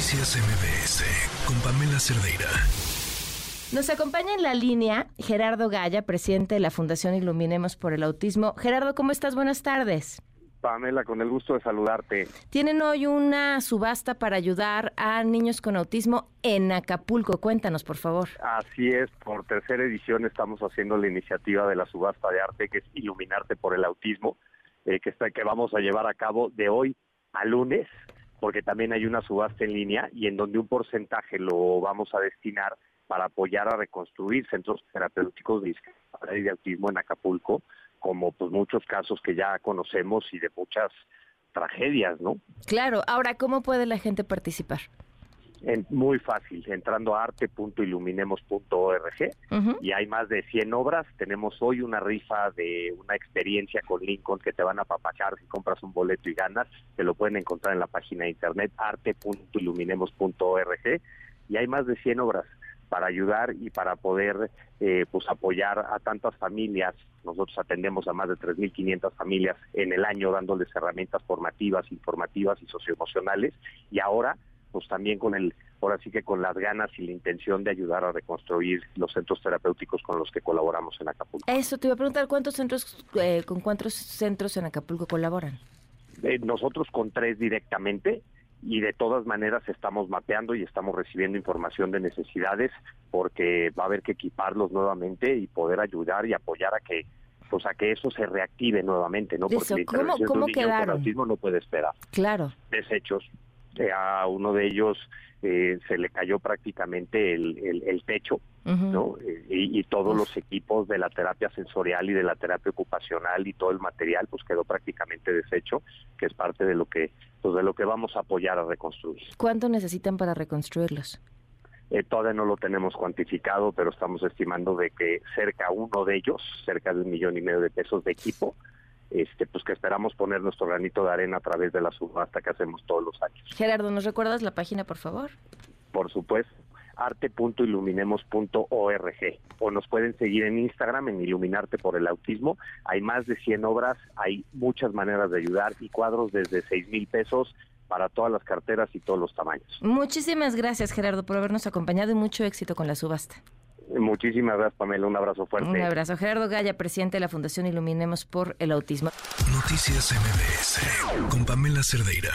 Noticias MBS con Pamela Cerdeira. Nos acompaña en la línea Gerardo Gaya, presidente de la Fundación Iluminemos por el Autismo. Gerardo, ¿cómo estás? Buenas tardes. Pamela, con el gusto de saludarte. Tienen hoy una subasta para ayudar a niños con autismo en Acapulco. Cuéntanos, por favor. Así es, por tercera edición estamos haciendo la iniciativa de la subasta de arte que es Iluminarte por el Autismo, eh, que, está, que vamos a llevar a cabo de hoy a lunes, porque también hay una subasta en línea y en donde un porcentaje lo vamos a destinar para apoyar a reconstruir centros terapéuticos de discapacidad de autismo en Acapulco, como pues muchos casos que ya conocemos y de muchas tragedias, ¿no? Claro, ahora, ¿cómo puede la gente participar? Muy fácil, entrando a arte.iluminemos.org y hay más de 100 obras. Tenemos hoy una rifa de una experiencia con Lincoln que te van a papachar si compras un boleto y ganas. Te lo pueden encontrar en la página de internet arte.iluminemos.org y hay más de 100 obras para ayudar y para poder eh, pues apoyar a tantas familias. Nosotros atendemos a más de 3.500 familias en el año dándoles herramientas formativas, informativas y socioemocionales y ahora pues también con el ahora sí que con las ganas y la intención de ayudar a reconstruir los centros terapéuticos con los que colaboramos en Acapulco. Eso te iba a preguntar, ¿cuántos centros, eh, con cuántos centros en Acapulco colaboran? Eh, nosotros con tres directamente, y de todas maneras estamos mapeando y estamos recibiendo información de necesidades porque va a haber que equiparlos nuevamente y poder ayudar y apoyar a que pues a que eso se reactive nuevamente, ¿no? Porque ¿Cómo, cómo quedaron? autismo no puede esperar. Claro. Desechos. Eh, a uno de ellos eh, se le cayó prácticamente el, el, techo, ¿no? Eh, y, todos los equipos de la terapia sensorial y de la terapia ocupacional y todo el material, pues quedó prácticamente deshecho, que es parte de lo que, pues de lo que vamos a apoyar a reconstruir. ¿Cuánto necesitan para reconstruirlos? todavía no lo tenemos cuantificado, pero estamos estimando de que cerca uno de ellos, cerca de un millón y medio de pesos de equipo, este, pues que esperamos poner nuestro granito de arena a través de la subasta que hacemos todos los años. Gerardo, ¿nos recuerdas la página, por favor? Por supuesto, arte.iluminemos.org o nos pueden seguir en Instagram en Iluminarte por el Autismo. Hay más de 100 obras, hay muchas maneras de ayudar y cuadros desde 6 mil pesos para todas las carteras y todos los tamaños. Muchísimas gracias, Gerardo, por habernos acompañado y mucho éxito con la subasta. Muchísimas gracias, Pamela. Un abrazo fuerte. Un abrazo. Gerardo Gaya, presidente de la Fundación Iluminemos por el Autismo. Noticias MBS con Pamela Cerdeira.